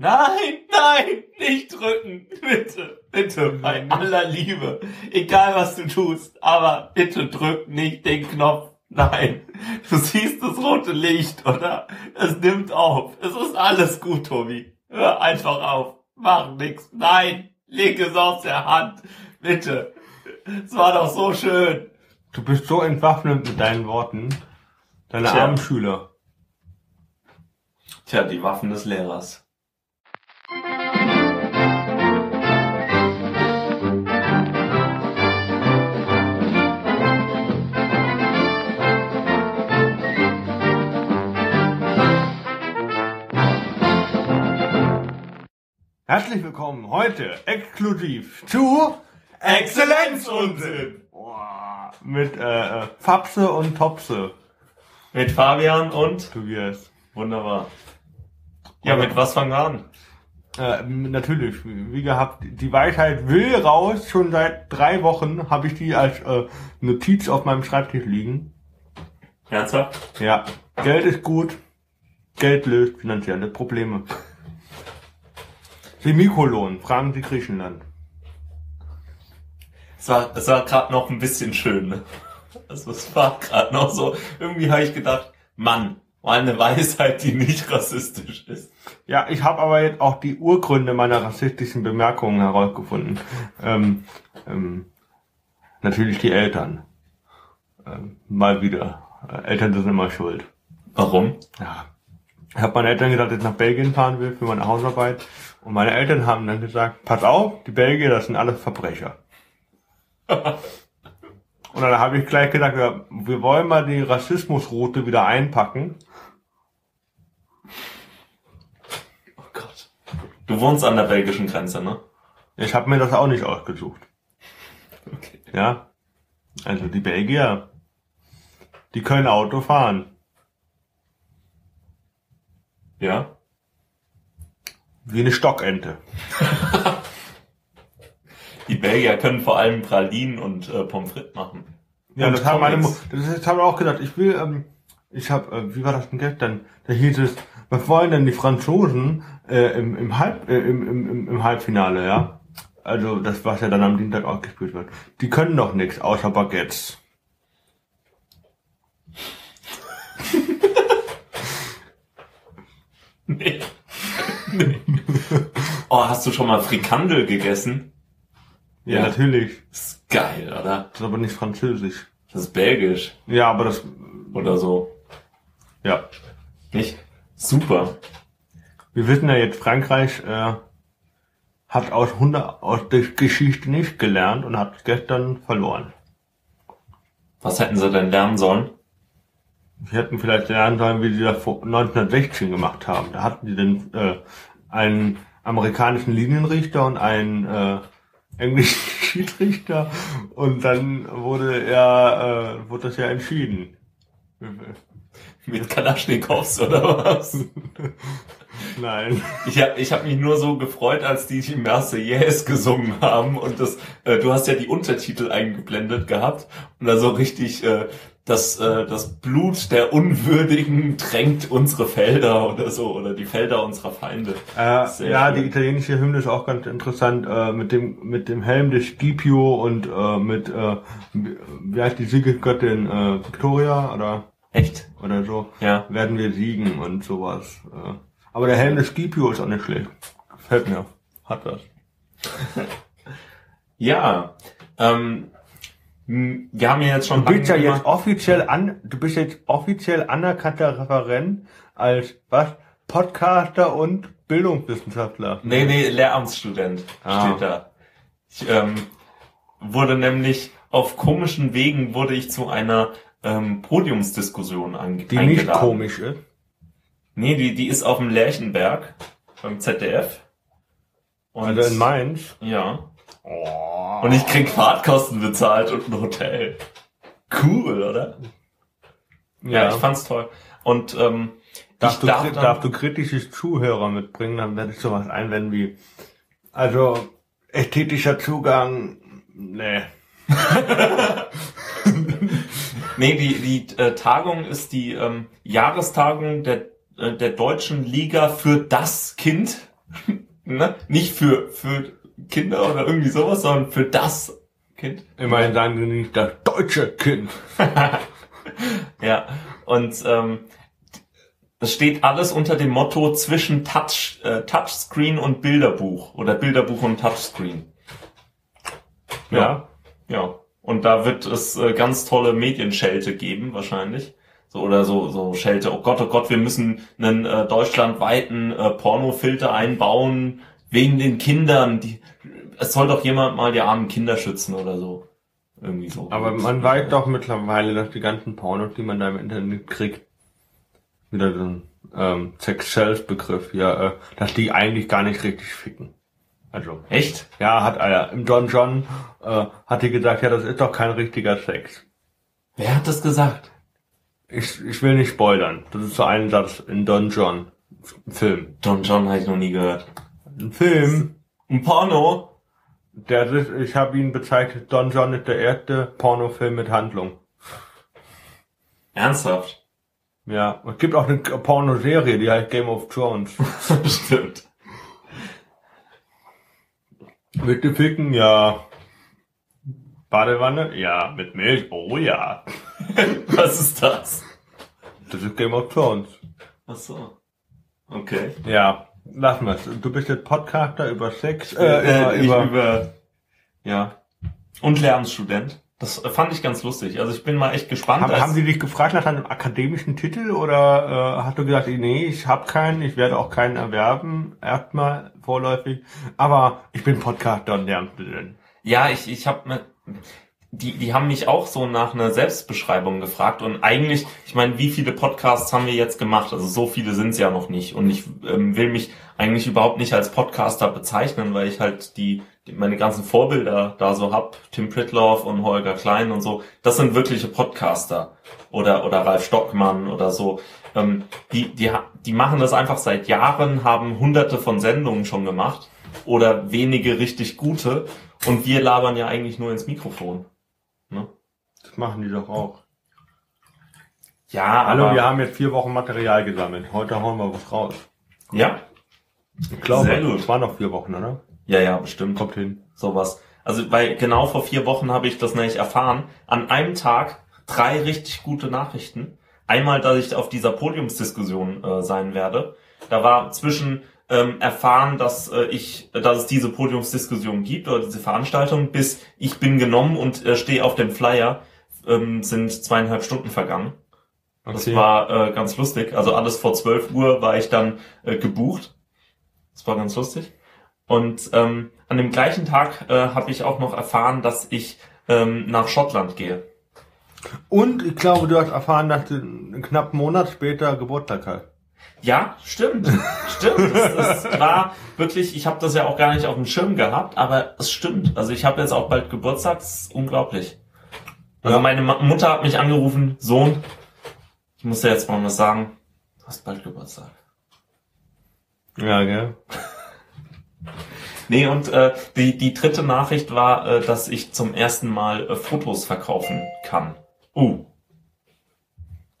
Nein, nein, nicht drücken. Bitte, bitte, bei aller Liebe. Egal was du tust, aber bitte drück nicht den Knopf. Nein, du siehst das rote Licht, oder? Es nimmt auf. Es ist alles gut, Tobi. Hör einfach auf. Mach nix. Nein, leg es aus der Hand. Bitte. Es war doch so schön. Du bist so entwaffnet mit deinen Worten. Deine Tja. armen Schüler. Tja, die Waffen des Lehrers. Herzlich willkommen heute exklusiv zu Exzellenzunsinn! Boah, mit äh, äh, Fapse und Topse, Mit Fabian und? Tobias. Wunderbar. Ja, mit was fangen wir an? Äh, natürlich, wie gehabt, die Weisheit will raus. Schon seit drei Wochen habe ich die als äh, Notiz auf meinem Schreibtisch liegen. Ernsthaft? Ja, Geld ist gut. Geld löst finanzielle Probleme. Semikolon, fragen Sie Griechenland. Es war, es war gerade noch ein bisschen schön. Ne? Also es war gerade noch so. Irgendwie habe ich gedacht, Mann, mal eine Weisheit, die nicht rassistisch ist. Ja, ich habe aber jetzt auch die Urgründe meiner rassistischen Bemerkungen herausgefunden. Ähm, ähm, natürlich die Eltern. Ähm, mal wieder. Äh, Eltern sind immer schuld. Warum? Ja. Ich habe meinen Eltern gesagt, dass ich nach Belgien fahren will für meine Hausarbeit. Und meine Eltern haben dann gesagt, pass auf, die Belgier, das sind alles Verbrecher. Und dann habe ich gleich gedacht, wir wollen mal die Rassismusroute wieder einpacken. Oh Gott. Du wohnst an der belgischen Grenze, ne? Ich habe mir das auch nicht ausgesucht. Okay. Ja. Also die Belgier, die können Auto fahren. Ja? Wie eine Stockente. Die Belgier können vor allem Pralinen und äh, Pommes frites machen. Ja, Und das haben meine Mu das, das haben wir auch gedacht. Ich will, ähm, ich habe, äh, wie war das denn gestern? Da hieß es, was wollen denn die Franzosen äh, im, im, Halb, äh, im, im, im Halbfinale, ja? Also das, was ja dann am Dienstag auch gespielt wird. Die können doch nichts außer Baguettes. Nee. Nee. Oh, hast du schon mal Frikandel gegessen? Ja, natürlich. Das ist geil, oder? Das ist aber nicht französisch. Das ist belgisch Ja, aber das, oder so. ja. Nicht? Super. Wir wissen ja jetzt, Frankreich äh, hat aus, 100, aus der Geschichte nicht gelernt und hat gestern verloren. Was hätten sie denn lernen sollen? Wir hätten vielleicht lernen sollen, wie sie das vor 1916 gemacht haben. Da hatten die dann äh, einen amerikanischen Linienrichter und einen äh, englischen Schiedsrichter und dann wurde er, äh, wurde das ja entschieden. Mit Kalaschnikows oder was? Nein. Ich habe ich hab mich nur so gefreut, als die die Marseillaise gesungen haben und das, äh, du hast ja die Untertitel eingeblendet gehabt und da so richtig äh, das, äh, das Blut der Unwürdigen tränkt unsere Felder oder so oder die Felder unserer Feinde. Äh, ja, schön. die italienische Hymne ist auch ganz interessant äh, mit dem mit dem Helm des Scipio und äh, mit äh, wie heißt die Siegesgöttin äh, Victoria oder Echt? oder so Ja. werden wir siegen und sowas. Äh. Aber der Helm des Scipio ist auch nicht schlecht. Gefällt mir. Hat was. Ja. Ähm, wir haben ja jetzt schon Du bist ja jetzt offiziell an, du bist jetzt offiziell anerkannter Referent als was? Podcaster und Bildungswissenschaftler. Nee, nee, Lehramtsstudent Ah. steht da. Ich ähm, wurde nämlich auf komischen Wegen wurde ich zu einer ähm, Podiumsdiskussion ange Die eingeladen. nicht komisch ist. Nee, die, die ist auf dem Lerchenberg beim ZDF. Und, Also in Mainz. Ja. Und ich krieg Fahrtkosten bezahlt und ein Hotel. Cool, oder? Ja, ich fand's toll. Und ähm, Darfst ich du, darf dann, darfst du kritische Zuhörer mitbringen, dann werde ich sowas einwenden wie, also, ästhetischer Zugang, nee. Nee, die, die äh, Tagung ist die ähm, Jahrestagung der, äh, der Deutschen Liga für das Kind. ne? Nicht für, für Kinder oder irgendwie sowas, sondern für das Kind. Immerhin sagen sie nicht das deutsche Kind. Ja, und ähm, das steht alles unter dem Motto zwischen Touch, äh, Touchscreen und Bilderbuch oder Bilderbuch und Touchscreen. Ja. Ja. Und da wird es äh, ganz tolle Medienschelte geben, wahrscheinlich. So, oder so, so Schelte, oh Gott, oh Gott, wir müssen einen äh, deutschlandweiten äh, Pornofilter einbauen, wegen den Kindern. Die, es soll doch jemand mal die armen Kinder schützen oder so. Irgendwie so. Aber man weiß doch mittlerweile, dass die ganzen Pornos, die man da im Internet kriegt, wieder so ein ähm, Sex-Self-Begriff, ja, äh, dass die eigentlich gar nicht richtig ficken. Also, Echt? ja, hat er im Don John äh, hat die gesagt, ja, das ist doch kein richtiger Sex. Wer hat das gesagt? Ich, ich will nicht spoilern. Das ist so ein Satz in Don John. Film. Don John habe ich noch nie gehört. Ein Film, Ein Porno? Der ist, ich habe ihn bezeichnet, Don John ist der erste Pornofilm mit Handlung. Ernsthaft? Ja, es gibt auch eine Pornoserie, die heißt Game of Thrones. Stimmt. Mit dem Ficken, ja. Badewanne? Ja. Mit Milch? Oh ja. Was ist das? Das ist Game of Thrones. Ach so. Okay. Ja, lassen wir's. Du bist jetzt Podcaster über Sex, äh, ich über, über, über, ja. Und Lernstudent. Das äh, fand ich ganz lustig. Also ich bin mal echt gespannt. haben, haben die dich gefragt nach deinem akademischen Titel oder äh, hast du gesagt, nee, ich habe keinen, ich werde auch keinen erwerben, erstmal vorläufig, aber ich bin Podcaster und Lernstudent. Ja, ich, ich habe mir, die, die haben mich auch so nach einer Selbstbeschreibung gefragt. Und eigentlich, ich meine, wie viele Podcasts haben wir jetzt gemacht? Also so viele sind es ja noch nicht. Und ich ähm, will mich eigentlich überhaupt nicht als Podcaster bezeichnen, weil ich halt die, die meine ganzen Vorbilder da so hab, Tim Pritloff und Holger Klein und so, das sind wirkliche Podcaster. Oder oder Ralf Stockmann oder so. Ähm, die die die machen das einfach seit Jahren, haben hunderte von Sendungen schon gemacht. Oder wenige richtig gute. Und wir labern ja eigentlich nur ins Mikrofon. Machen die doch auch. Ja, Hallo, aber wir haben jetzt vier Wochen Material gesammelt. Heute hauen wir was raus. ja, Ich glaube, Sehr gut. es waren noch vier Wochen, oder? ja, ja, bestimmt. Kommt hin. sowas. Also weil genau vor vier Wochen habe ich das nämlich erfahren. An einem Tag drei richtig gute Nachrichten. Einmal, dass ich auf dieser Podiumsdiskussion äh, sein werde. Da war zwischen ähm, erfahren, dass äh, ich, dass es diese Podiumsdiskussion gibt oder diese Veranstaltung, bis ich bin genommen und äh, stehe auf dem Flyer, ähm, sind zweieinhalb Stunden vergangen. Das Okay. war äh, ganz lustig. Also alles vor 12 Uhr war ich dann äh, gebucht. Das war ganz lustig. Und ähm, an dem gleichen Tag äh, habe ich auch noch erfahren, dass ich ähm, nach Schottland gehe. Und ich glaube, du hast erfahren, dass du einen knappen Monat später Geburtstag hast. Ja, stimmt. stimmt. Das, das war wirklich, ich habe das ja auch gar nicht auf dem Schirm gehabt, aber es stimmt. Also ich habe jetzt auch bald Geburtstag, das ist unglaublich. Also Ja. meine Mutter hat mich angerufen, Sohn, ich muss dir jetzt mal was sagen, du hast bald Geburtstag. Ja, gell? Nee, und äh, die, die dritte Nachricht war, äh, dass ich zum ersten Mal äh, Fotos verkaufen kann. Uh.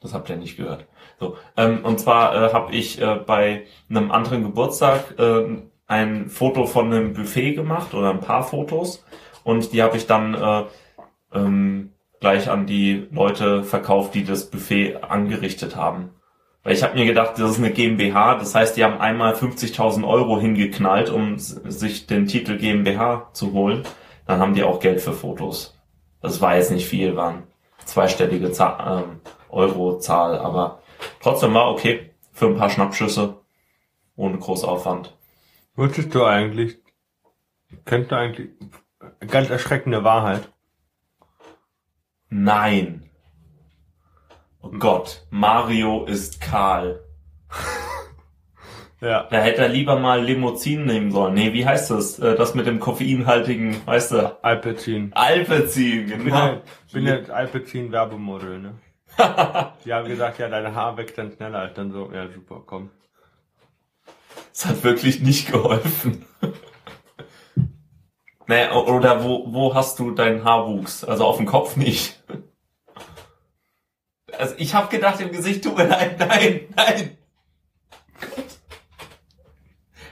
Das habt ihr nicht gehört. So, ähm, und zwar äh, habe ich äh, bei einem anderen Geburtstag äh, ein Foto von einem Buffet gemacht oder ein paar Fotos und die habe ich dann äh, ähm, gleich an die Leute verkauft, die das Buffet angerichtet haben. Weil ich habe mir gedacht, das ist eine GmbH, das heißt, die haben einmal 50.000 Euro hingeknallt, um sich den Titel GmbH zu holen. Dann haben die auch Geld für Fotos. Das war jetzt nicht viel, waren zweistellige Za ähm, Eurozahl, aber trotzdem war okay für ein paar Schnappschüsse ohne Großaufwand. Wusstest du eigentlich, kennst du eigentlich, ganz erschreckende Wahrheit. Nein. Oh Gott, Mario ist kahl. Ja. Da hätte er lieber mal Limousin nehmen sollen. Nee, wie heißt das? Äh, Das mit dem koffeinhaltigen, weißt du? Alpecin. Bin, genau. ja, ich bin jetzt Alpecin Werbemodel, ne? Die haben gesagt, ja, deine Haar wächst dann schneller. Dann so, ja, super, komm. Das hat wirklich nicht geholfen. Naja, oder wo, wo hast du deinen Haarwuchs? Also auf dem Kopf nicht. Also ich habe gedacht im Gesicht, tut mir leid, nein, nein. Gott.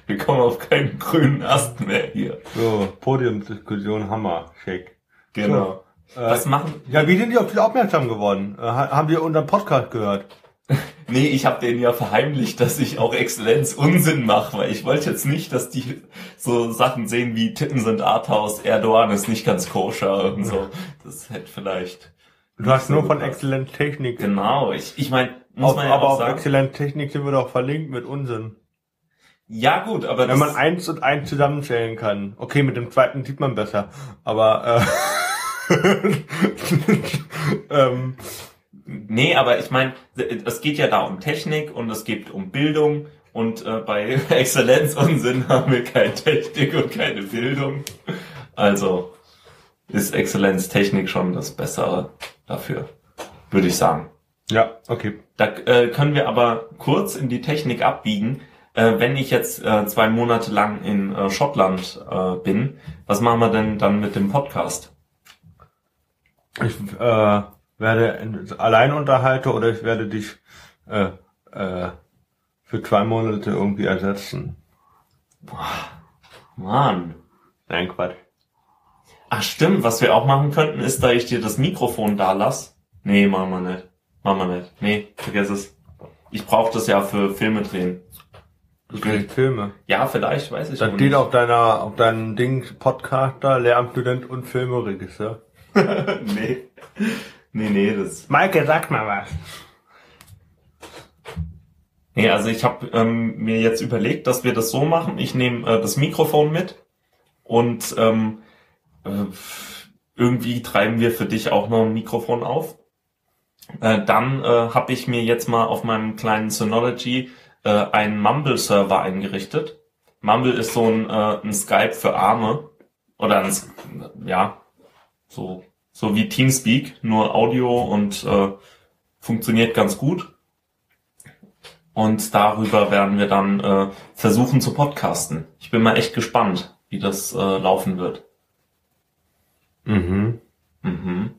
Wir kommen auf keinen grünen Ast mehr hier. So, Podiumsdiskussion, Hammer, Shake. Genau. So, äh, Was machen? Ja, wie sind die auf dich aufmerksam geworden? Äh, ha- haben die unseren Podcast gehört? Nee, ich habe denen ja verheimlicht, dass ich auch Exzellenz Unsinn mache, weil ich wollte jetzt nicht, dass die so Sachen sehen wie Titten sind Arthouse, Erdogan ist nicht ganz koscher und so. Das hätte vielleicht. Du hast so nur von. Exzellent Technik. Genau, ich, ich meine, muss Auf, man ja aber auch auf sagen. Exzellent Technik sind wir doch verlinkt mit Unsinn. Ja gut, aber Wenn man eins und eins zusammenzählen kann. Okay, mit dem zweiten sieht man besser. Aber äh, ähm, nee, aber ich meine, es geht ja da um Technik und es geht um Bildung und äh, bei Exzellenz Unsinn haben wir keine Technik und keine Bildung. Also ist Exzellenz Technik schon das Bessere dafür, würde ich sagen. ja, okay. Da äh, können wir aber kurz in die Technik abbiegen. Äh, wenn ich jetzt äh, zwei Monate lang in äh, Schottland äh, bin, was machen wir denn dann mit dem Podcast? Ich äh, werde allein unterhalten oder ich werde dich äh, äh, für zwei Monate irgendwie ersetzen. Mann. Nein, Quatsch. Ach stimmt, was wir auch machen könnten, ist, da ich dir das Mikrofon da lass. Nee, machen wir nicht. Machen wir nicht. Nee, vergiss es. Ich brauche das ja für Filme drehen. Du drehst Filme. Ja, vielleicht, weiß ich noch steht nicht. auf deiner, auf deinem Ding Podcast da, Lehramtsstudent und Filmeregister. nee. Nee, nee, das Maike, sag mal was. Nee, also ich habe ähm, mir jetzt überlegt, dass wir das so machen. Ich nehme äh, das Mikrofon mit und ähm, äh, irgendwie treiben wir für dich auch noch ein Mikrofon auf. Äh, dann äh, habe ich mir jetzt mal auf meinem kleinen Synology äh, einen Mumble-Server eingerichtet. Mumble ist so ein, äh, ein Skype für Arme oder ein, ja, so, so wie Teamspeak, nur Audio und äh, funktioniert ganz gut. Und darüber werden wir dann äh, versuchen zu podcasten. Ich bin mal echt gespannt, wie das äh, laufen wird. Mhm. Mhm.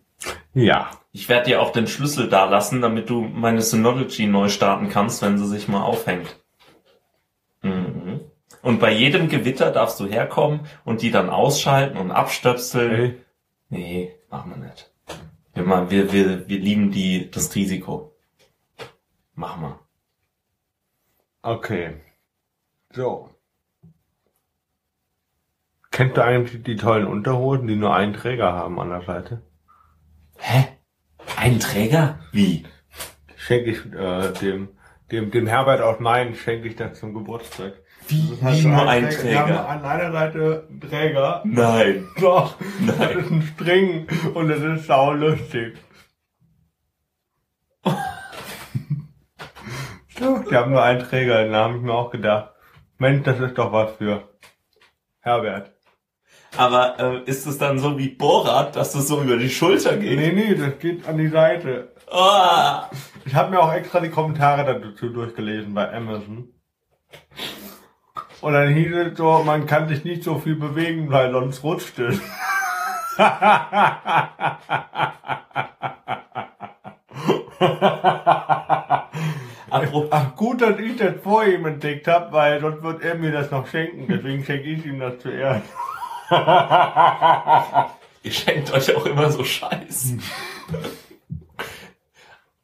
Ja. Ich werde dir auch den Schlüssel da lassen, damit du meine Synology neu starten kannst, wenn sie sich mal aufhängt. Mhm. Und bei jedem Gewitter darfst du herkommen und die dann ausschalten und abstöpseln. Hey. Nee, machen wir nicht. Wir, wir, wir, wir lieben die, das Risiko. Machen wir. Okay. So. Kennt ihr eigentlich die tollen Unterhosen, die nur einen Träger haben an der Seite? Hä? Ein Träger? Wie? Schenke ich äh, dem, dem, dem Herbert aus Main schenke ich das zum Geburtstag. Wie, Das heißt, nur ein Die Träger? haben an einer Seite einen Träger. Nein. Doch. Nein. Das ist ein String und es ist saulustig. die haben nur einen Träger, da habe ich mir auch gedacht. Mensch, das ist doch was für Herbert. Aber äh, ist es dann so wie Borat, dass es so über die Schulter geht? Nee, nee, das geht an die Seite. Ah! Ich habe mir auch extra die Kommentare dazu durchgelesen bei Amazon. Und dann hieß es so, man kann sich nicht so viel bewegen, weil sonst rutscht es. Ach gut, dass ich das vor ihm entdeckt habe, weil sonst wird er mir das noch schenken. Deswegen schenke ich ihm das zuerst. ihr schenkt euch auch immer so Scheiß.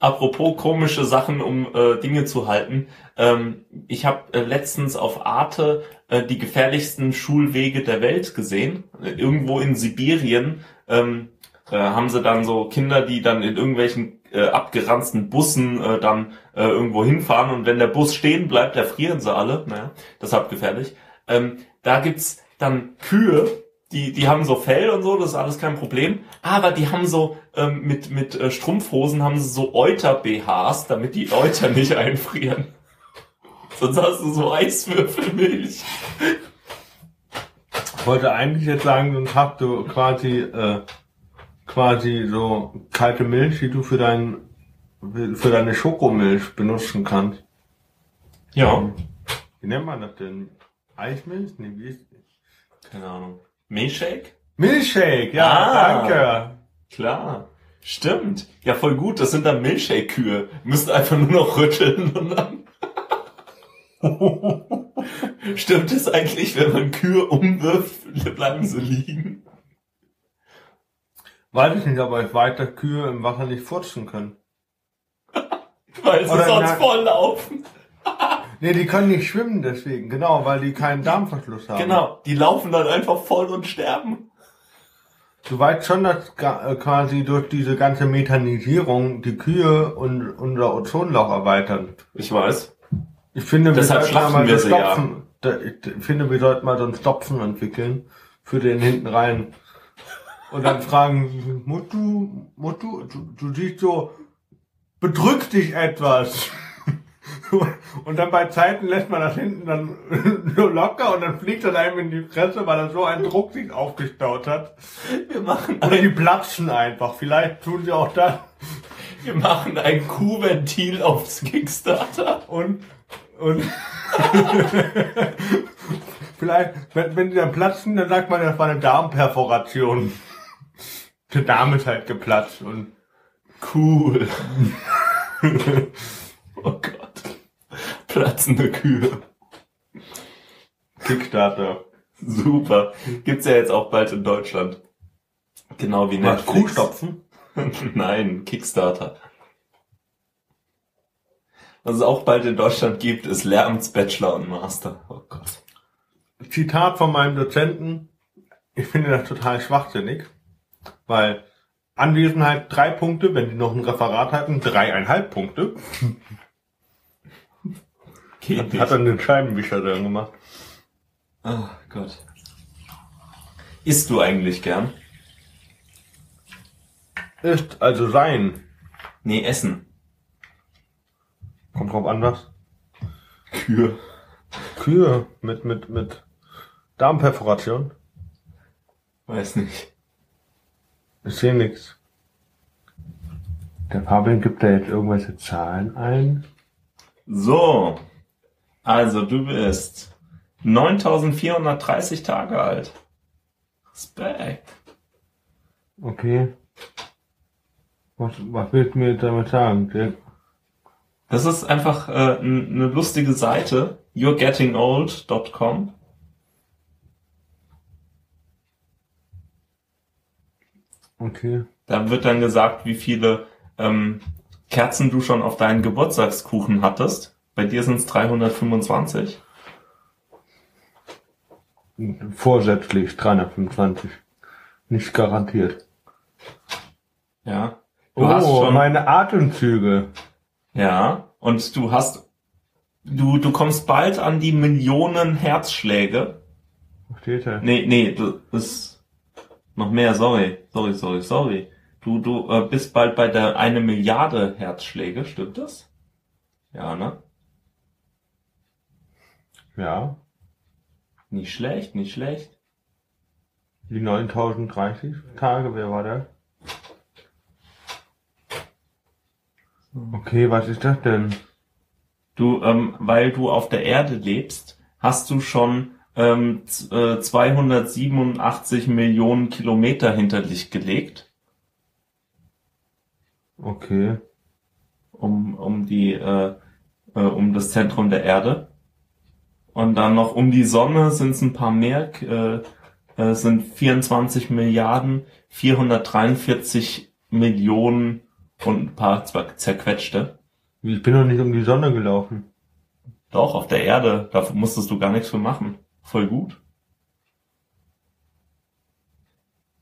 Apropos komische Sachen, um äh, Dinge zu halten. Ähm, ich habe äh, letztens auf Arte äh, die gefährlichsten Schulwege der Welt gesehen. Irgendwo in Sibirien ähm, äh, haben sie dann so Kinder, die dann in irgendwelchen äh, abgeranzten Bussen äh, dann irgendwo hinfahren und wenn der Bus stehen bleibt, erfrieren sie alle. Naja, deshalb gefährlich. Ähm, da gibt's dann Kühe, die, die haben so Fell und so, das ist alles kein Problem. Aber die haben so ähm, mit, mit äh, Strumpfhosen haben sie so Euter-BHs, damit die Euter nicht einfrieren. Sonst hast du so Eiswürfelmilch. Ich wollte eigentlich jetzt sagen, sonst hast du quasi, äh, quasi so kalte Milch, die du für dein, für deine Schokomilch benutzen kannst. Ja. Wie nennt man das denn? Eismilch? Nee, wie ist Keine Ahnung. Milchshake? Milchshake, ja, Ah. danke. Klar. Stimmt. Ja, voll gut. Das sind dann Milchshake-Kühe. Müsst einfach nur noch rütteln und dann. Stimmt es eigentlich, wenn man Kühe umwirft, bleiben sie liegen? Weiß ich nicht, aber ich weiß, dass Kühe im Wasser nicht furzen können. Weil sie Oder sonst volllaufen. Nee, die können nicht schwimmen deswegen, genau, weil die keinen Darmverschluss haben. Genau, die laufen dann einfach voll und sterben. Du weißt schon, dass äh, quasi durch diese ganze Methanisierung die Kühe und unser Ozonloch erweitern. Ich weiß. Ich finde, Deshalb sollten schlachten wir so ja. Stopfen, da, ich finde, wir sollten mal so einen Stopfen entwickeln für den hinten rein. Und dann fragen, Mutu, Mutu, du, du siehst so, bedrückt dich etwas. Und dann bei Zeiten lässt man das hinten dann so locker und dann fliegt das einem in die Fresse, weil da so ein Druck sich aufgestaut hat. Wir machen Oder die platzen einfach. Vielleicht tun sie auch das. wir machen ein Kuhventil aufs Kickstarter. Und, und vielleicht, wenn, wenn die dann platzen, dann sagt man, das war eine Darmperforation. Der Darm ist halt geplatzt und Cool. oh Gott. Platzende Kühe. Kickstarter. Super. Gibt's ja jetzt auch bald in Deutschland. Genau wie Netflix. Kuhstopfen? Nein, Kickstarter. Was es auch bald in Deutschland gibt, ist Lehramtsbachelor und Master. Oh Gott. Zitat von meinem Dozenten. Ich finde das total schwachsinnig, weil Anwesenheit drei Punkte, wenn die noch ein Referat hatten, dreieinhalb Punkte. Geht Hat nicht. dann den Scheibenwischer drin gemacht. Oh Gott. Isst du eigentlich gern? Ist also sein. Nee, essen. Kommt drauf an was. Kühe. Kühe mit, mit, mit Darmperforation. Weiß nicht. Ich sehe nichts. Der Fabian gibt da jetzt irgendwelche Zahlen ein. So. Also, du bist 9430 Tage alt. Respekt. Okay. Was, was willst du mir damit sagen? Der, Das ist einfach äh, eine lustige Seite. You'reGettingOld.com. okay. Da wird dann gesagt, wie viele ähm, Kerzen du schon auf deinen Geburtstagskuchen hattest. Bei dir sind es 325. Vorsätzlich 325. Nicht garantiert. Ja. Du oh, hast schon. meine Atemzüge. Ja. Und du hast. Du, du kommst bald an die Millionen Herzschläge. Steht da? Nee, nee, du ist noch mehr, sorry. Sorry, sorry, sorry. Du, du äh, bist bald bei der eine Milliarde Herzschläge, stimmt das? Ja, ne? Ja. Nicht schlecht, nicht schlecht. Die 9030 Tage, wer war der? Okay, was ist das denn? Du, ähm, weil du auf der Erde lebst, hast du schon ähm, äh, 287 Millionen Kilometer hinter dich gelegt, Okay. um, um die, äh, äh, um das Zentrum der Erde. Und dann noch um die Sonne sind es ein paar mehr, äh, äh, sind 24 Milliarden, 443 Millionen und ein paar zwar zerquetschte. Ich bin noch nicht um die Sonne gelaufen. Doch, auf der Erde, da musstest du gar nichts für machen. Voll gut.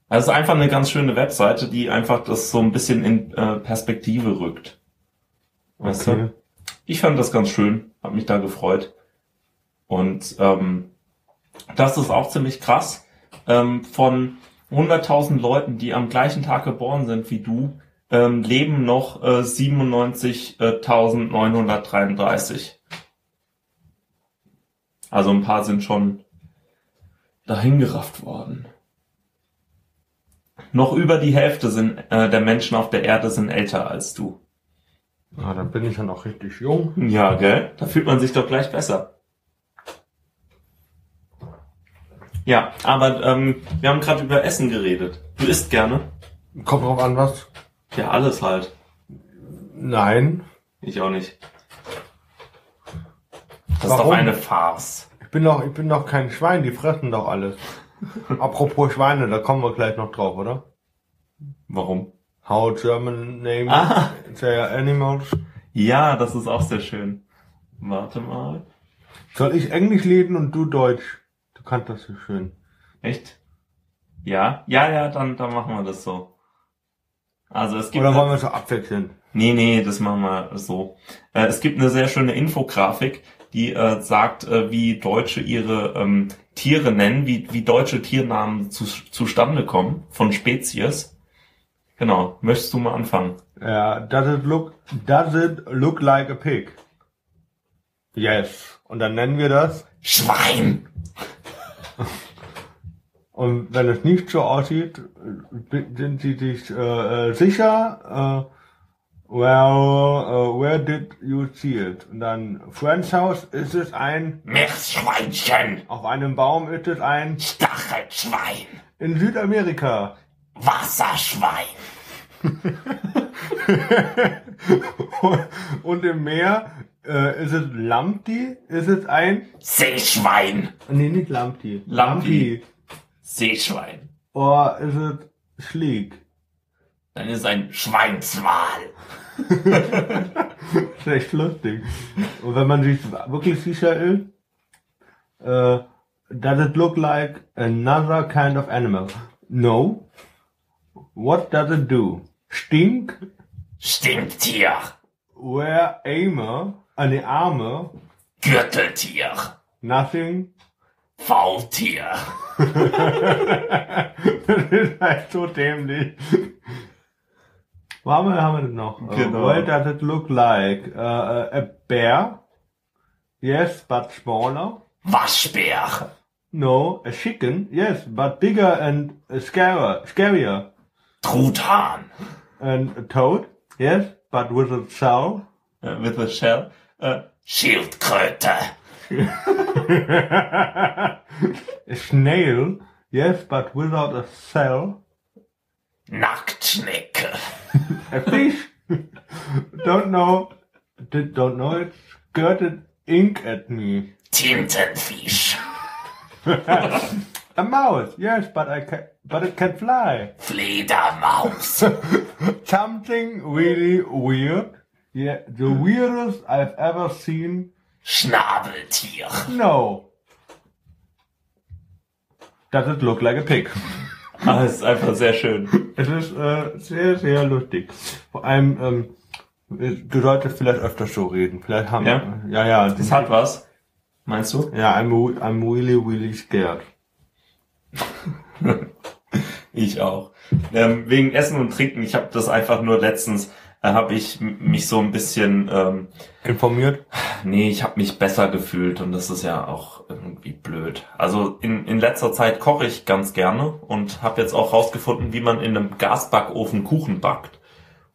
Also es ist einfach eine ganz schöne Webseite, die einfach das so ein bisschen in äh, Perspektive rückt. Weißt Okay. du? Ich fand das ganz schön, hab mich da gefreut. Und ähm, das ist auch ziemlich krass. Ähm, von 100.000 Leuten, die am gleichen Tag geboren sind wie du, ähm, leben noch äh, 97.933. Also ein paar sind schon dahingerafft worden. Noch über die Hälfte sind, äh, der Menschen auf der Erde sind älter als du. Ah, dann bin ich ja noch richtig jung. Ja, gell? Da fühlt man sich doch gleich besser. Ja, aber ähm, wir haben gerade über Essen geredet. Du isst gerne? Kommt drauf an, was? Ja, alles halt. Nein. Ich auch nicht. Das ist Warum? doch eine Farce. Ich bin doch, ich bin doch kein Schwein, die fressen doch alles. Apropos Schweine, da kommen wir gleich noch drauf, oder? Warum? How German names Ah. their animals. Ja, das ist auch sehr schön. Warte mal. Soll ich Englisch reden und du Deutsch? Du kannst das so schön. Echt? Ja? Ja, ja, dann, dann machen wir das so. Also es gibt... Oder wollen wir so abwechseln? Nee, nee, das machen wir so. Äh, es gibt eine sehr schöne Infografik, die äh, sagt, äh, wie Deutsche ihre ähm, Tiere nennen, wie, wie deutsche Tiernamen zu, zustande kommen von Spezies. Genau. Möchtest du mal anfangen? Ja, does it look, does it look like a pig? Yes. Und dann nennen wir das. Schwein! Und wenn es nicht so aussieht, sind sie sich äh, äh, sicher, äh, well, uh, where did you see it? Und dann Friends House ist es ein, Meerschweinchen! auf einem Baum ist es ein, Stachelschwein! in Südamerika. Wasserschwein! Und im Meer äh, ist es Lampti, ist es ein, Seeschwein! nee, nicht Lampti. Lampi. Seeschwein. Oder ist es Schlieg? Dann ist ein Schweinswal. Das ist echt lustig. Und wenn man sich wirklich sicher ist, äh, does it look like another kind of animal? No. What does it do? Stink? Stinktier. Where Aimer? Eine Arme? Gürteltier. Nothing? Faultier. das ist halt so dämlich. Wo haben wir, haben wir denn noch? Uh, Genau. what does it look like? Uh, uh, a bear? Yes, but smaller. Waschbär. No, a chicken. Yes, but bigger and uh, scarier. Scarier. Truthahn. And a toad. Yes, but with a cell. Äh, with a shell. Uh, äh, Schildkröte. a snail. Yes, but without a cell. Nacktschnecke. A fish. don't know. Did, don't know it. Skirted ink at me. Tintenfisch. A mouse. Yes, but I can. But it can fly. Fledermaus. Something really weird. Yeah, the weirdest I've ever seen. Schnabeltier. No. Does it look like a pig? Ah, das ist einfach sehr schön. Es ist äh, sehr, sehr lustig. Vor allem, ähm, du solltest vielleicht öfter so reden. Vielleicht haben Ja? ja, ja. Das hat was. Meinst du? ja, I'm, I'm really, really scared. Ich auch. Ähm, wegen Essen und Trinken, ich habe das einfach nur letztens, äh, habe ich mich so ein bisschen, ähm, Informiert? nee, ich habe mich besser gefühlt und das ist ja auch irgendwie blöd. Also in, in letzter Zeit koche ich ganz gerne und habe jetzt auch rausgefunden, wie man in einem Gasbackofen Kuchen backt.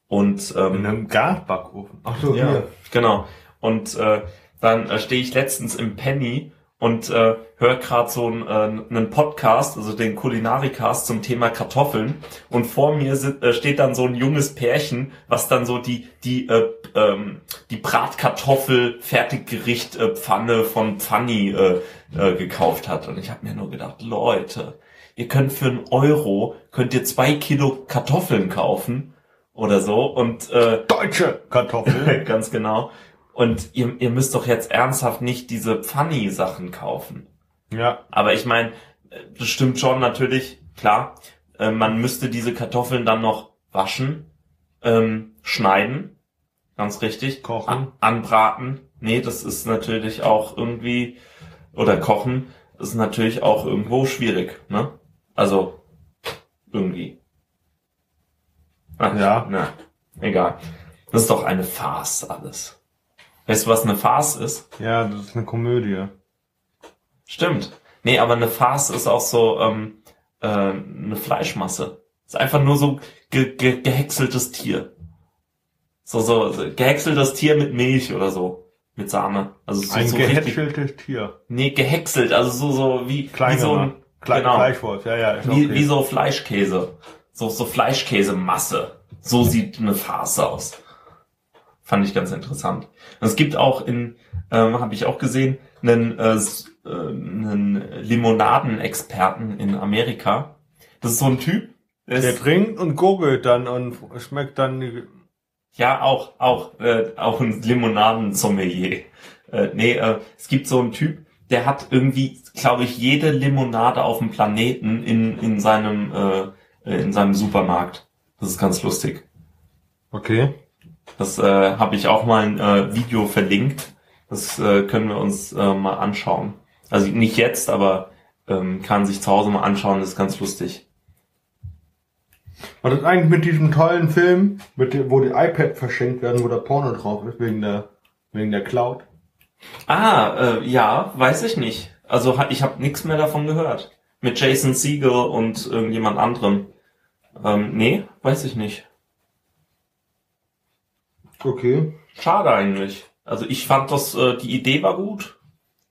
Und ähm, In einem Gasbackofen. Ach so, Ja, hier. genau. Und äh, dann äh, stehe ich letztens im Penny und äh, höre gerade so einen, äh, einen Podcast, also den Kulinarikast zum Thema Kartoffeln. Und vor mir sit, äh, steht dann so ein junges Pärchen, was dann so die die äh, ähm, die Bratkartoffel Fertiggericht äh, Pfanne von Pfanny äh, äh, gekauft hat. Und ich habe mir nur gedacht, Leute, ihr könnt für einen Euro könnt ihr zwei Kilo Kartoffeln kaufen oder so und äh, Deutsche Kartoffeln. Ganz genau. Und ihr, ihr müsst doch jetzt ernsthaft nicht diese Pfanny-Sachen kaufen. ja. Aber ich meine, das stimmt schon natürlich, klar. Äh, man müsste diese Kartoffeln dann noch waschen, ähm, schneiden, ganz richtig. Kochen. An, anbraten. Nee, das ist natürlich auch irgendwie, oder kochen, ist natürlich auch irgendwo schwierig, ne? Also, irgendwie. Ach, Ja. Na, egal. Das ist doch eine Farce alles. Weißt du, was eine Farce ist? Ja, das ist eine Komödie. Stimmt. Nee, aber eine Farce ist auch so ähm, äh, eine Fleischmasse. Ist einfach nur so ge ge gehäckseltes Tier. So, so, so gehäckseltes Tier mit Milch oder so. Mit Sahne. Also so, Ein so richtig. gehätscheltes Tier. Nee, gehäckselt, also so, so wie, wie so ein. Klein, genau. Fleischwurst, ja, ja. Wie, okay. wie so Fleischkäse. So, so Fleischkäsemasse. So sieht eine Farce aus. Fand ich ganz interessant. Und es gibt auch in, ähm, habe ich auch gesehen, einen äh, äh, einen Limonadenexperten in Amerika. Das ist so ein Typ. Der, Der trinkt und gurgelt dann und schmeckt dann die, ja, auch, auch, äh, auch ein Limonadensommelier. Äh, nee, äh, es gibt so einen Typ, der hat irgendwie, glaube ich, jede Limonade auf dem Planeten in, in seinem, äh, in seinem Supermarkt. Das ist ganz lustig. Okay. Das äh, habe ich auch mal ein äh, Video verlinkt. Das äh, können wir uns äh, mal anschauen. Also nicht jetzt, aber ähm, kann sich zu Hause mal anschauen. Das ist ganz lustig. Was ist eigentlich mit diesem tollen Film, mit dem, wo die iPad verschenkt werden, wo der Porno drauf ist, wegen der, wegen der Cloud? Ah, äh, ja, weiß ich nicht. Also ich habe nichts mehr davon gehört. Mit Jason Siegel und irgendjemand anderem. Ähm, nee, weiß ich nicht. Okay. Schade eigentlich. Also ich fand das, äh, die Idee war gut.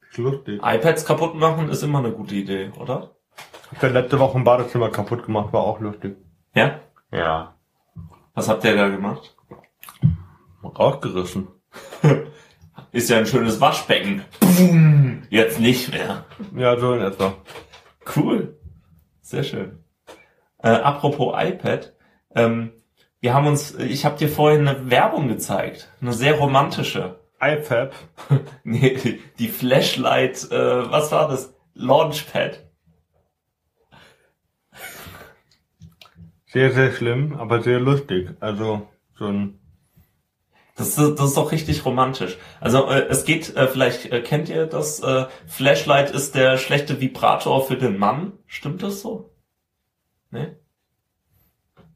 Ist lustig. iPads kaputt machen ist immer eine gute Idee, oder? Hab ja letzte Woche ein Badezimmer kaputt gemacht, war auch lustig. Ja? Ja. Was habt ihr da gemacht? Rausgerissen. Ist ja ein schönes Waschbecken. Boom. Jetzt nicht mehr. Ja, so in etwa. Cool. Sehr schön. Äh, apropos iPad. Ähm, wir haben uns, ich habe dir vorhin eine Werbung gezeigt. Eine sehr romantische. iFab. Nee, die Flashlight, äh, was war das? Launchpad. Sehr, sehr schlimm, aber sehr lustig. Also, so ein, Das ist, das ist doch richtig romantisch. Also äh, es geht, äh, vielleicht äh, kennt ihr das, äh, Flashlight ist der schlechte Vibrator für den Mann. Stimmt das so? Ne?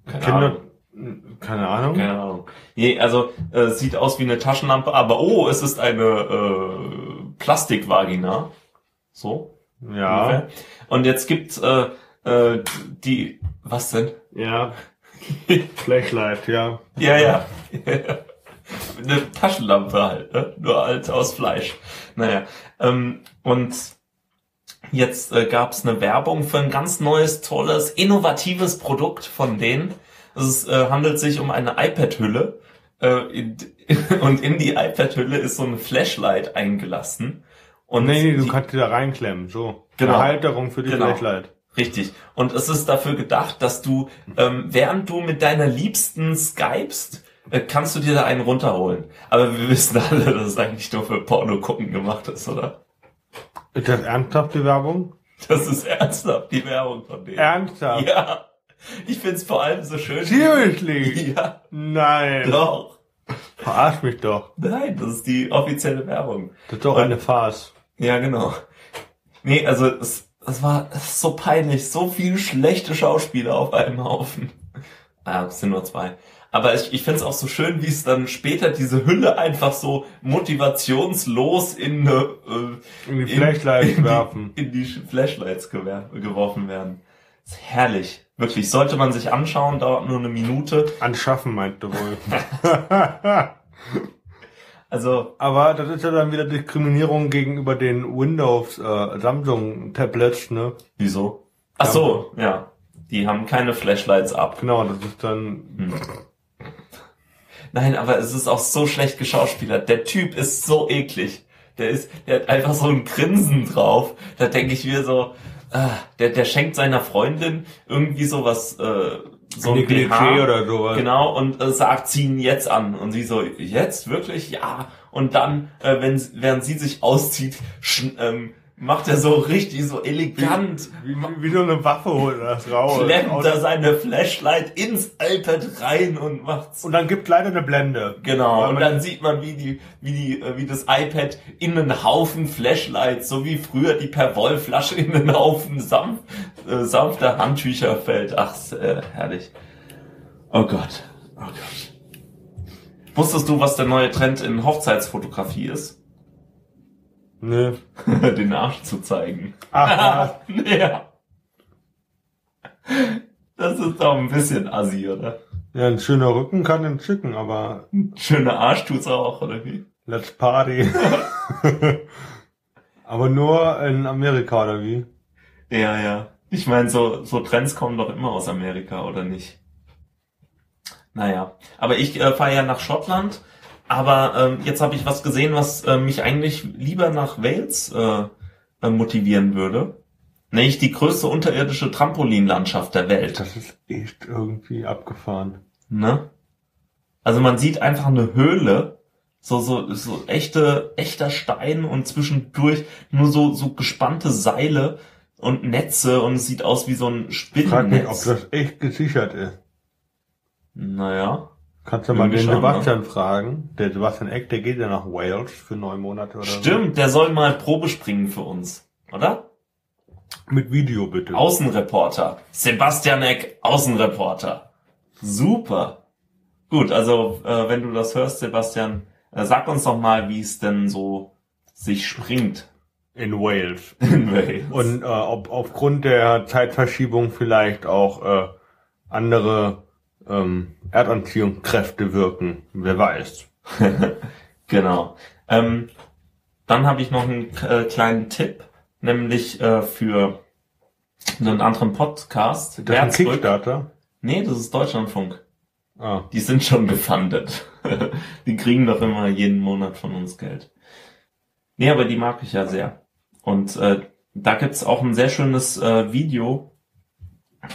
Keine Kinder, Ahnung. Keine Ahnung. Keine Ahnung. Nee, also äh, sieht aus wie eine Taschenlampe, aber oh, es ist eine äh, Plastikvagina. So. Ja, ungefähr. Und jetzt gibt's äh, äh, die, was denn? ja. Flashlight, ja. Ja, ja. Eine Taschenlampe halt, ne? nur halt aus Fleisch. Naja, ähm, und jetzt äh, gab's eine Werbung für ein ganz neues, tolles, innovatives Produkt von denen. Es äh, handelt sich um eine iPad-Hülle. Äh, in, und in die iPad-Hülle ist so ein Flashlight eingelassen. Und Nee, nee, du die- kannst die da reinklemmen, so. Genau. Eine Halterung für die Genau. Flashlight. Richtig. Und es ist dafür gedacht, dass du, ähm, während du mit deiner Liebsten skypst, äh, kannst du dir da einen runterholen. Aber wir wissen alle, dass es eigentlich nur für Porno gucken gemacht ist, oder? Ist das ernsthaft die Werbung? Das ist ernsthaft die Werbung von denen. Ernsthaft? Ja. Ich find's vor allem so schön. Seriously? Ja, Nein. doch. Verarsch mich doch. Nein, das ist die offizielle Werbung. Das ist doch eine Farce. Ja, genau. Nee, also es, es war es so peinlich, so viele schlechte Schauspieler auf einem Haufen. Ah, es sind nur zwei. Aber ich, ich finde es auch so schön, wie es dann später diese Hülle einfach so motivationslos in eine äh, In die Flashlights in werfen. Die, in die Flashlights geworfen werden. Herrlich. Wirklich, sollte man sich anschauen, dauert nur eine Minute. Anschaffen, meinte wohl. Also, Aber das ist ja dann wieder Diskriminierung gegenüber den Windows äh, Samsung Tablets, ne? wieso? Ach so, ja. Die haben keine Flashlights ab. Genau, das ist dann Nein, aber es ist auch so schlecht geschauspielert. Der Typ ist so eklig. Der ist, der hat einfach so ein Grinsen drauf. Da denke ich mir so, der, der schenkt seiner Freundin irgendwie sowas, äh, so ein BH. oder sowas. Genau, und äh, sagt, zieh ihn jetzt an. Und sie so, jetzt? Wirklich? Ja. Und dann, äh, wenn, während sie sich auszieht, schn, ähm, macht er so richtig, so elegant, Wie, wie, wie so eine Waffe holt er das raus. klemmt er seine Flashlight ins iPad rein und macht's Und dann gibt leider eine Blende. Genau, und dann sieht man, wie die, wie die, äh, wie das iPad in einen Haufen Flashlights, so wie früher die Perwoll-Flasche in einen Haufen sanft, äh, sanfter Handtücher fällt. Ach, äh, herrlich. Oh Gott, oh Gott. Wusstest du, was der neue Trend in Hochzeitsfotografie ist? Nö. Den Arsch zu zeigen. Ach, was? ja. Das ist doch ein bisschen assi, oder? ja, ein schöner Rücken kann den schicken, aber Schöner Arsch tut's auch, oder wie? let's party. aber nur in Amerika, oder wie? Ja, ja. Ich meine, so, so Trends kommen doch immer aus Amerika, oder nicht? Naja, aber ich äh, fahre ja nach Schottland, aber ähm, jetzt habe ich was gesehen, was äh, mich eigentlich lieber nach Wales äh, äh, motivieren würde. Nämlich die größte unterirdische Trampolinlandschaft der Welt. Das ist echt irgendwie abgefahren. Ne? Also man sieht einfach eine Höhle, so, so, so echte, echter Stein und zwischendurch nur so, so gespannte Seile und Netze und es sieht aus wie so ein Frag mich, ob Spinnennetz. das echt gesichert ist. Naja. Kannst du mal den schon, ne? Sebastian fragen. Der Sebastian Eck, der geht ja nach Wales für neun Monate oder Stimmt, der soll mal Probe springen für uns, oder? so. Mit Video bitte. Außenreporter. Sebastian Eck, Außenreporter. Super. Gut, also äh, wenn du das hörst, Sebastian, äh, sag uns doch mal, wie es denn so sich springt In Wales. in Wales. Und äh, ob aufgrund der Zeitverschiebung vielleicht auch äh, andere ähm, Erdanziehungskräfte wirken. Wer weiß. genau. Ähm, dann habe ich noch einen äh, kleinen Tipp, nämlich äh, für einen anderen Podcast. Das ist ein Kickstarter. Nee, das ist Deutschlandfunk. Ah. Die sind schon gefundet. die kriegen doch immer jeden Monat von uns Geld. Nee, aber die mag ich ja sehr. Und äh, da gibt's auch ein sehr schönes äh, Video.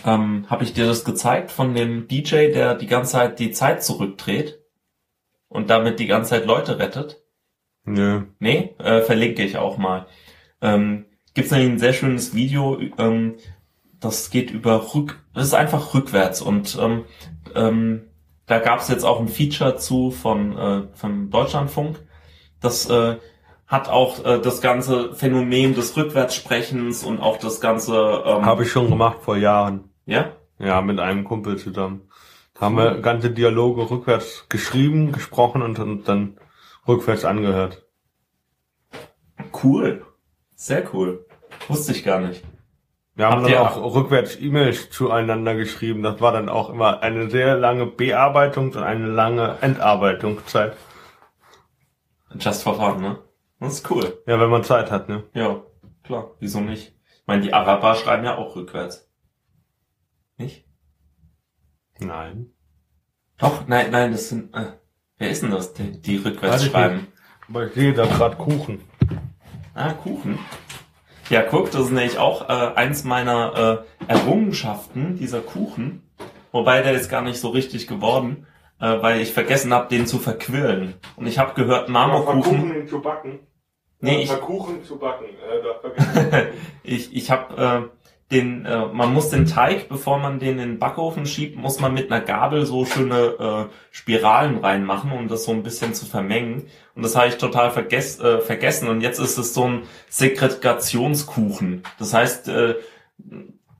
Ähm, Habe ich dir das gezeigt von dem DJ, der die ganze Zeit die Zeit zurückdreht und damit die ganze Zeit Leute rettet? Nö. Nee, äh, verlinke ich auch mal. Ähm, gibt's nämlich ein sehr schönes Video, ähm, das geht über rück, das ist einfach rückwärts und ähm, ähm, da gab's jetzt auch ein Feature zu von äh, vom Deutschlandfunk. Das äh, hat auch äh, das ganze Phänomen des Rückwärtssprechens und auch das ganze ähm, Habe ich schon gemacht vor Jahren. ja Ja, mit einem Kumpel zusammen. Da haben wir ganze Dialoge rückwärts geschrieben, gesprochen und, und dann rückwärts angehört. cool, sehr cool, wusste ich gar nicht. Wir haben Habt dann auch rückwärts E-Mails zueinander geschrieben. Das war dann auch immer eine sehr lange Bearbeitungs- und eine lange Endarbeitungszeit. Just for fun, ne? Das ist cool. Ja, wenn man Zeit hat, ne? Ja, klar, wieso nicht? Ich meine, die Araber schreiben ja auch rückwärts. Nicht? Nein. Doch, nein, nein, das sind. Äh, wer ist denn das, die, die rückwärts Weiß ich schreiben? Aber ich sehe da gerade Kuchen. Ah, Kuchen. Ja, guck, das ist nämlich auch äh, eins meiner äh, Errungenschaften, dieser Kuchen. Wobei der ist gar nicht so richtig geworden, äh, weil ich vergessen habe, den zu verquirlen. Und ich habe gehört, Marmorkuchen. ihn zu backen. Nee, ich- Kuchen zu backen. Äh, ich ich habe äh, den, äh, man muss den Teig, bevor man den in den Backofen schiebt, muss man mit einer Gabel so schöne äh, Spiralen reinmachen, um das so ein bisschen zu vermengen. Und das habe ich total vergess, äh, vergessen. Und jetzt ist es so ein Segregationskuchen. Das heißt, äh,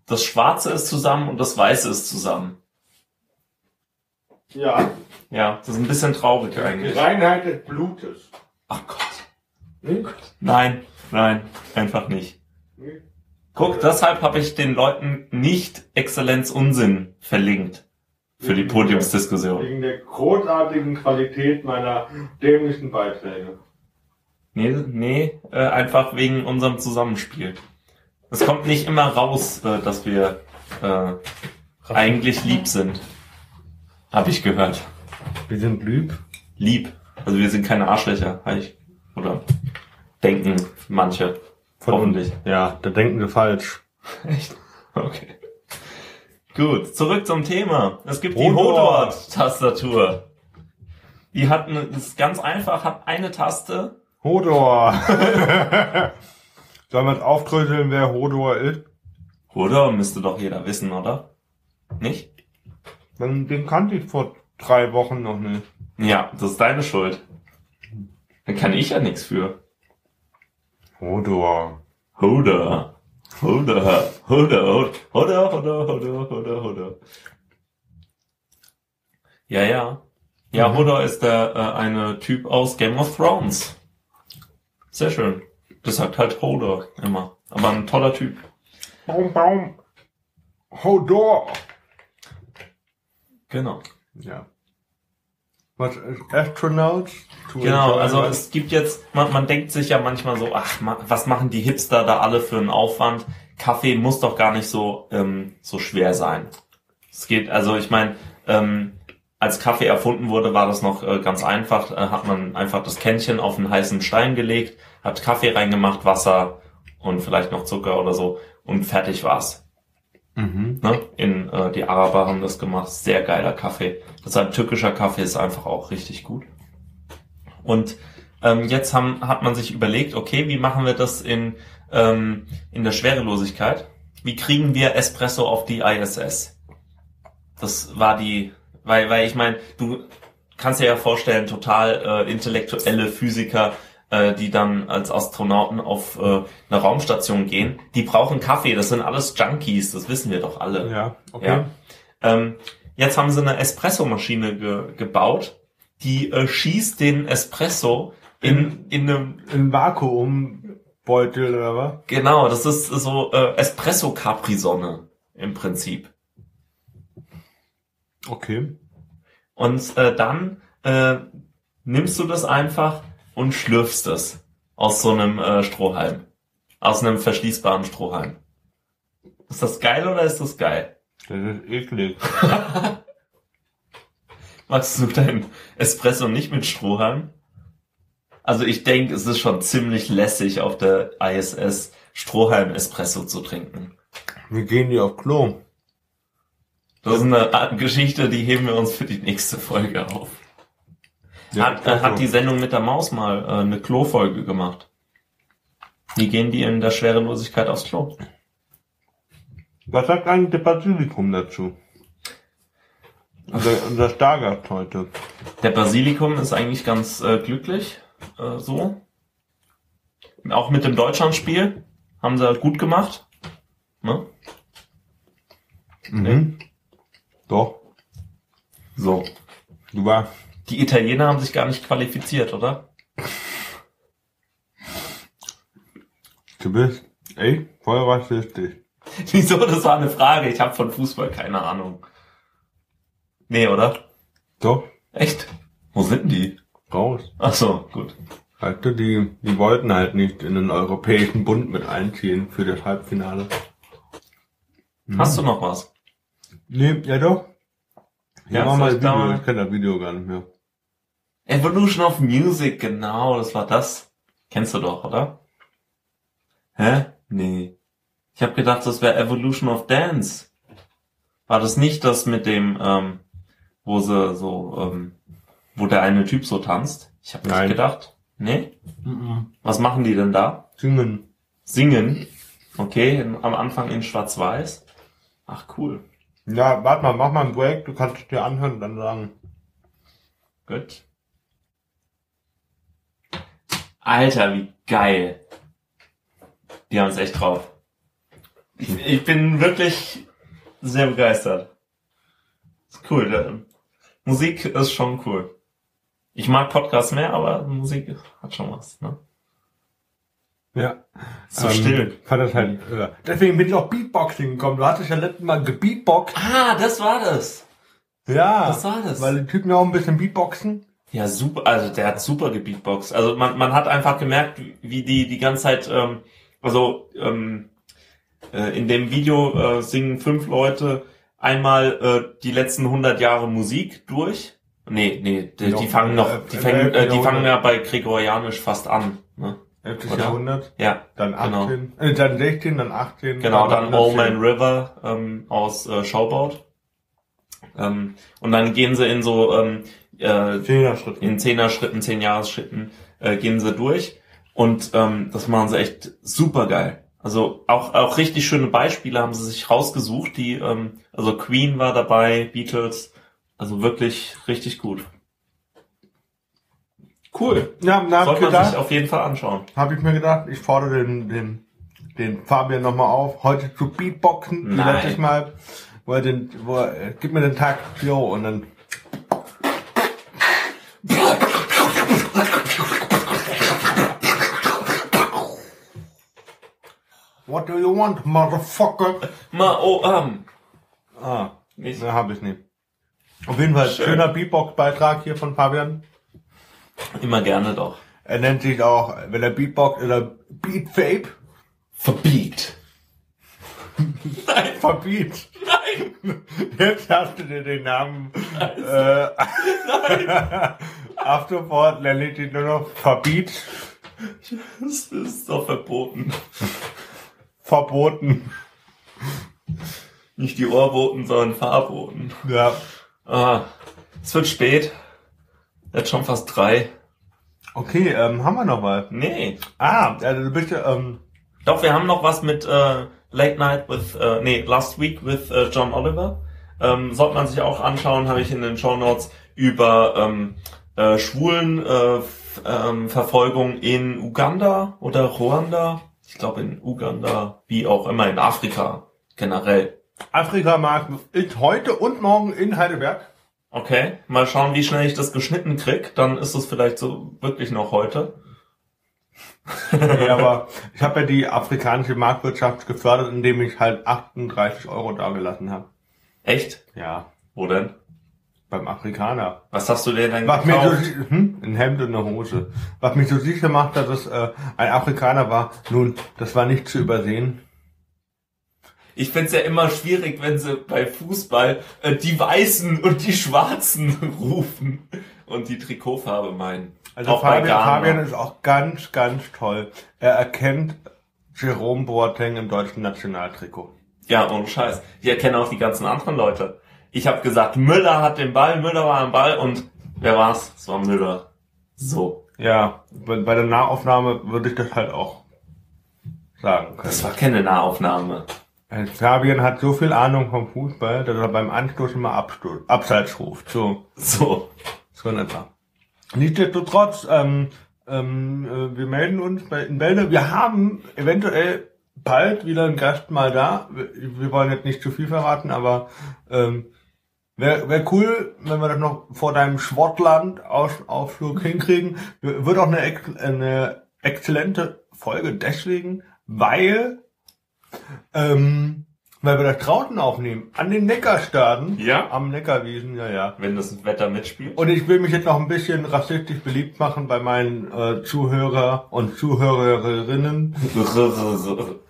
das Schwarze ist zusammen und das Weiße ist zusammen. ja, Ja, das ist ein bisschen traurig eigentlich. Reinheit des Blutes. Ach Gott. Nein, nein, einfach nicht. Guck, deshalb habe ich den Leuten nicht Exzellenz Unsinn verlinkt für die Podiumsdiskussion. Wegen der großartigen Qualität meiner dämlichen Beiträge. Nee, nee, äh, einfach wegen unserem Zusammenspiel. Es kommt nicht immer raus, äh, dass wir äh, eigentlich lieb sind. Hab ich gehört. Wir sind lieb. Lieb. Also wir sind keine Arschlöcher, hab ich. Oder denken manche. Hoffentlich. Ja, da denken sie falsch. Echt? Okay. Gut, zurück zum Thema. Es gibt die Hodor. Hodor-Tastatur. Die hat eine, ist ganz einfach, hat eine Taste. Hodor. Sollen wir es aufdröseln, wer Hodor ist? Hodor müsste doch jeder wissen, oder? Nicht? Den, den kannte ich vor drei Wochen noch nicht. Ja, das ist deine Schuld. Da kann ich ja nichts für. Hodor. Hodor. Hodor. Hodor. Hodor, Hodor, Hodor, Hodor, Hodor. Ja, ja. Ja, Mhm. Hodor ist der äh, eine Typ aus Game of Thrones. Sehr schön. Das sagt halt Hodor immer. Aber ein toller Typ. Baum, Baum. Hodor. Genau. Ja. Was Astronauts? Genau, also es gibt jetzt, man, man denkt sich ja manchmal so, ach, ma, was machen die Hipster da alle für einen Aufwand? Kaffee muss doch gar nicht so, ähm, so schwer sein. Es geht, also ich meine, ähm, als Kaffee erfunden wurde, war das noch äh, ganz einfach. Äh, hat man einfach das Kännchen auf einen heißen Stein gelegt, hat Kaffee reingemacht, Wasser und vielleicht noch Zucker oder so und fertig war's. Mhm. Ne? In, äh, die Araber haben das gemacht. Sehr geiler Kaffee. Das ist ein türkischer Kaffee, ist einfach auch richtig gut. Und ähm, jetzt haben, hat man sich überlegt, okay, wie machen wir das in, ähm, in der Schwerelosigkeit? Wie kriegen wir Espresso auf die ISS? Das war die, weil, weil ich meine, du kannst dir ja vorstellen, total äh, intellektuelle Physiker, äh, die dann als Astronauten auf äh, eine Raumstation gehen, die brauchen Kaffee. Das sind alles Junkies, das wissen wir doch alle. Ja, okay. Ja. Ähm, jetzt haben sie eine Espressomaschine ge gebaut, die äh, schießt den Espresso in, in einem, Ein Vakuumbeutel oder was? genau, das ist so äh, Espresso-Capri-Sonne im Prinzip. Okay. Und äh, dann äh, nimmst du das einfach und schlürfst es aus so einem äh, Strohhalm. Aus einem verschließbaren Strohhalm. Ist das geil oder ist das geil? Das ist eklig. Magst du deinen Espresso nicht mit Strohhalm? Also ich denke, es ist schon ziemlich lässig, auf der ISS Strohhalm-Espresso zu trinken. Wie gehen die auf Klo? Das ist eine Art Geschichte, die heben wir uns für die nächste Folge auf. Hat, äh, hat die Sendung mit der Maus mal äh, eine Klo-Folge gemacht. Wie gehen die in der Schwerelosigkeit aufs Klo? Was sagt eigentlich der Basilikum dazu? Unser, unser Stargast heute. Der Basilikum ist eigentlich ganz äh, glücklich, äh, so. Auch mit dem Deutschlandspiel haben sie gut gemacht. Ne? Mhm. Doch. So. Du war. Die Italiener haben sich gar nicht qualifiziert, oder? Du bist. Ey, voll rassistisch. Wieso? Das war eine Frage. Ich habe von Fußball keine Ahnung. Nee, oder? Doch. Echt? Wo sind die? Raus. Ach so, gut. Halt, die, die wollten halt nicht in den Europäischen Bund mit einziehen für das Halbfinale. Hast du noch was? Nee, ja doch. Ja, Ja, mach mal Video, ich kenne das Video gar nicht mehr. Evolution of Music, genau, das war das. Kennst du doch, oder? Hä? Nee. Ich habe gedacht, das wäre Evolution of Dance. War das nicht das mit dem, ähm, wo sie so, ähm, wo der eine Typ so tanzt? Ich habe nicht Nein. gedacht. Nee? Was machen die denn da? Singen. Singen. Okay, in, am Anfang in Schwarz-Weiß. Ach cool. Ja, warte mal, mach mal einen Break, du kannst es dir anhören und dann sagen. Gut. Alter, wie geil. Die haben es echt drauf. Ich, ich bin wirklich sehr begeistert. Ist cool. Musik ist schon cool. Ich mag Podcasts mehr, aber Musik hat schon was. Ne? Ja. So Ähm, still. Fand das halt, äh, deswegen bin ich auch Beatboxing gekommen. Du hattest ja letztes Mal gebeatboxt. Ah, das war das. Ja. Das war das. Weil die Typen ja auch ein bisschen Beatboxen. Ja, super, also der hat super gebeatboxt. Also man, man hat einfach gemerkt, wie die die ganze Zeit, ähm, also ähm, äh, in dem Video äh, singen fünf Leute einmal äh, die letzten 100 Jahre Musik durch. Nee, nee, die, die fangen noch, die, fangen, äh, die fangen ja bei Gregorianisch fast an. Ne? 11. Oder? Jahrhundert. Ja, Dann Genau. 18. Äh, dann 16, dann 18. genau, dann Old Man 19. River ähm, aus äh, Showboat. Ähm, und dann gehen sie in so ähm, äh, Zehner-Schritt. in Zehner-Schritten, Zehn-Jahres-Schritten äh, gehen sie durch. Und ähm, das machen sie echt super geil. Also auch, auch richtig schöne Beispiele haben sie sich rausgesucht. Die, ähm, also Queen war dabei, Beatles. Also wirklich richtig gut. Cool. Ja, ich Sollte man sich auf jeden Fall anschauen. habe ich mir gedacht, ich fordere den, den, den Fabian nochmal auf, heute zu Beatboxen, letztes Mal, wo er den, wo er, äh, gib mir den Tag, jo, und dann, What do you want, motherfucker? Ma, oh, ähm. Ah, Nicht. ne, hab ich nicht. Auf jeden Fall, Schön. schöner Beatbox-Beitrag hier von Fabian. Immer gerne doch. Er nennt sich auch, wenn er Beatbox oder Beatfape, Verbiegt. Nein, verbiet. Nein. Jetzt hast du dir den Namen. Äh, ab sofort nenne ich ihn nur noch verbiet. Das ist doch verboten. verboten. Nicht die Ohrboten, sondern Fahrboten. Ja. Ah, es wird spät. Jetzt schon fast drei. Okay, ähm, haben wir noch mal. Nee. Ah, also du bist ja, ähm, Doch, wir haben noch was mit äh, Late Night with, äh, nee, Last Week with äh, John Oliver. Ähm, sollte man sich auch anschauen, habe ich in den Show Notes über ähm, äh, schwulen äh, ähm, Verfolgung in Uganda oder Ruanda. Ich glaube in Uganda, wie auch immer in Afrika generell. Afrika-Markt ist heute und morgen in Heidelberg. Okay, mal schauen, wie schnell ich das geschnitten krieg. Dann ist es vielleicht so wirklich noch heute. Nee, aber ich habe ja die afrikanische Marktwirtschaft gefördert, indem ich halt 38 Euro dagelassen habe. Echt? Ja, Wo denn? Beim Afrikaner. Was hast du dir denn Was so, gekauft? si- hm, ein Hemd und eine Hose. Was mich so sicher macht, dass es äh, ein Afrikaner war, nun, das war nicht zu übersehen. Ich find's ja immer schwierig, wenn sie bei Fußball äh, die Weißen und die Schwarzen rufen und die Trikotfarbe meinen. Also Auch Fabian. Fabian ist auch ganz, ganz toll. Er erkennt Jerome Boateng im deutschen Nationaltrikot. Ja, ohne Scheiß. Ich erkenne auch die ganzen anderen Leute. Ich habe gesagt, Müller hat den Ball, Müller war am Ball und wer war's? Es war Müller. So. Ja, bei, der Nahaufnahme würde ich das halt auch sagen können. Das war keine Nahaufnahme. Fabian hat so viel Ahnung vom Fußball, dass er beim Anstoß immer Abstoß, Abseits ruft. So, So. so in etwa. Nichtsdestotrotz, ähm, ähm, äh, wir melden uns bei in Bälde. Wir haben eventuell bald wieder einen Gast mal da. Wir, wir wollen jetzt nicht zu viel verraten, aber ähm, wäre wär cool, wenn wir das noch vor deinem Schwottland-Ausflug hinkriegen. Wird auch eine, eine exzellente Folge deswegen, weil ähm, weil wir das draußen aufnehmen, an den Neckarstaden, Ja? am Neckarwiesen, ja, ja. Wenn das Wetter mitspielt. Und ich will mich jetzt noch ein bisschen rassistisch beliebt machen bei meinen äh, Zuhörer und Zuhörerinnen.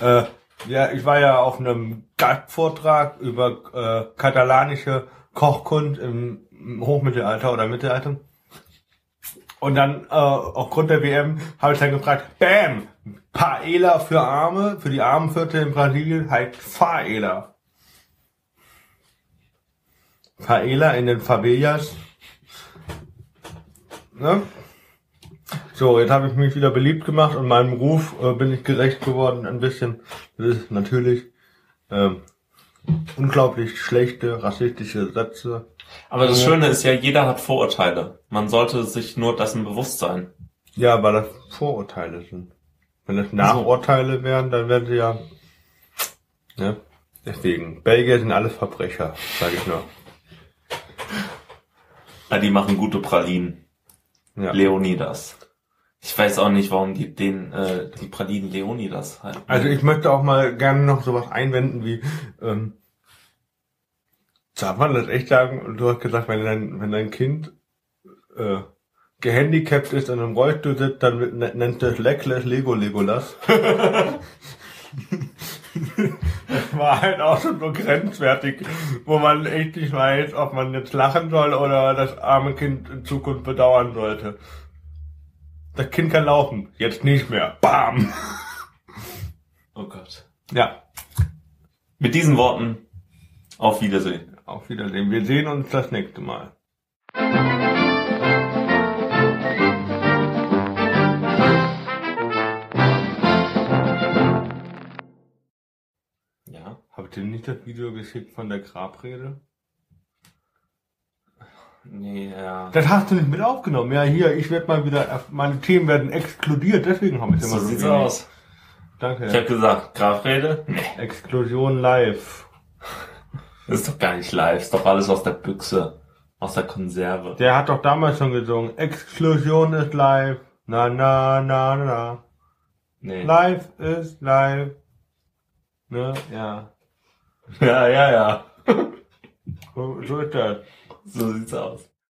Äh, ja, ich war ja auf einem Gastvortrag über äh, katalanische Kochkunst im Hochmittelalter oder Mittelalter. Und dann, äh, aufgrund der WM, habe ich dann gefragt, Bam! Paella für Arme, für die Armenviertel in Brasilien heißt Faela. Paella in den Favelas. Ne? So, jetzt habe ich mich wieder beliebt gemacht und meinem Ruf äh, bin ich gerecht geworden ein bisschen. Das ist natürlich ähm, unglaublich schlechte rassistische Sätze. Aber das Schöne ist ja, jeder hat Vorurteile. Man sollte sich nur dessen bewusst sein. Ja, weil das Vorurteile sind. Wenn das Nachurteile wären, dann wären sie ja. Ne? Deswegen, Belgier sind alles Verbrecher, sage ich nur. Ja, die machen gute Pralinen. Ja. Leonidas. Ich weiß auch nicht, warum die den äh, die Pralinen Leonidas halten. Also ich möchte auch mal gerne noch sowas einwenden wie, ähm, darf man das echt sagen? Du hast gesagt, wenn dein, wenn dein Kind äh, gehandicapt ist und im Rollstuhl sitzt, dann wird- nennt nennt das Leckless Lego Legolas. das war halt auch schon so grenzwertig, wo man echt nicht weiß, ob man jetzt lachen soll oder das arme Kind in Zukunft bedauern sollte. Das Kind kann laufen, jetzt nicht mehr. Bam! oh Gott. Ja, Mit diesen Worten auf Wiedersehen. Auf Wiedersehen. Wir sehen uns das nächste Mal. Ja. Habt ihr nicht das Video geschickt von der Grabrede? Nee, ja. Das hast du nicht mit aufgenommen. Ja, hier, ich werde mal wieder, meine Themen werden exkludiert, deswegen haben wir es immer So sieht's wenig. aus. Danke. Ich habe gesagt, Grafrede? Nee. Explosion live. Das ist doch gar nicht live. Ist doch alles aus der Büchse. Aus der Konserve. Der hat doch damals schon gesungen, Explosion ist live. Na, na, na, na, na. Nee. Live ist live. Ne, ja. Ja, ja, ja. So, so ist das. So sieht's aus.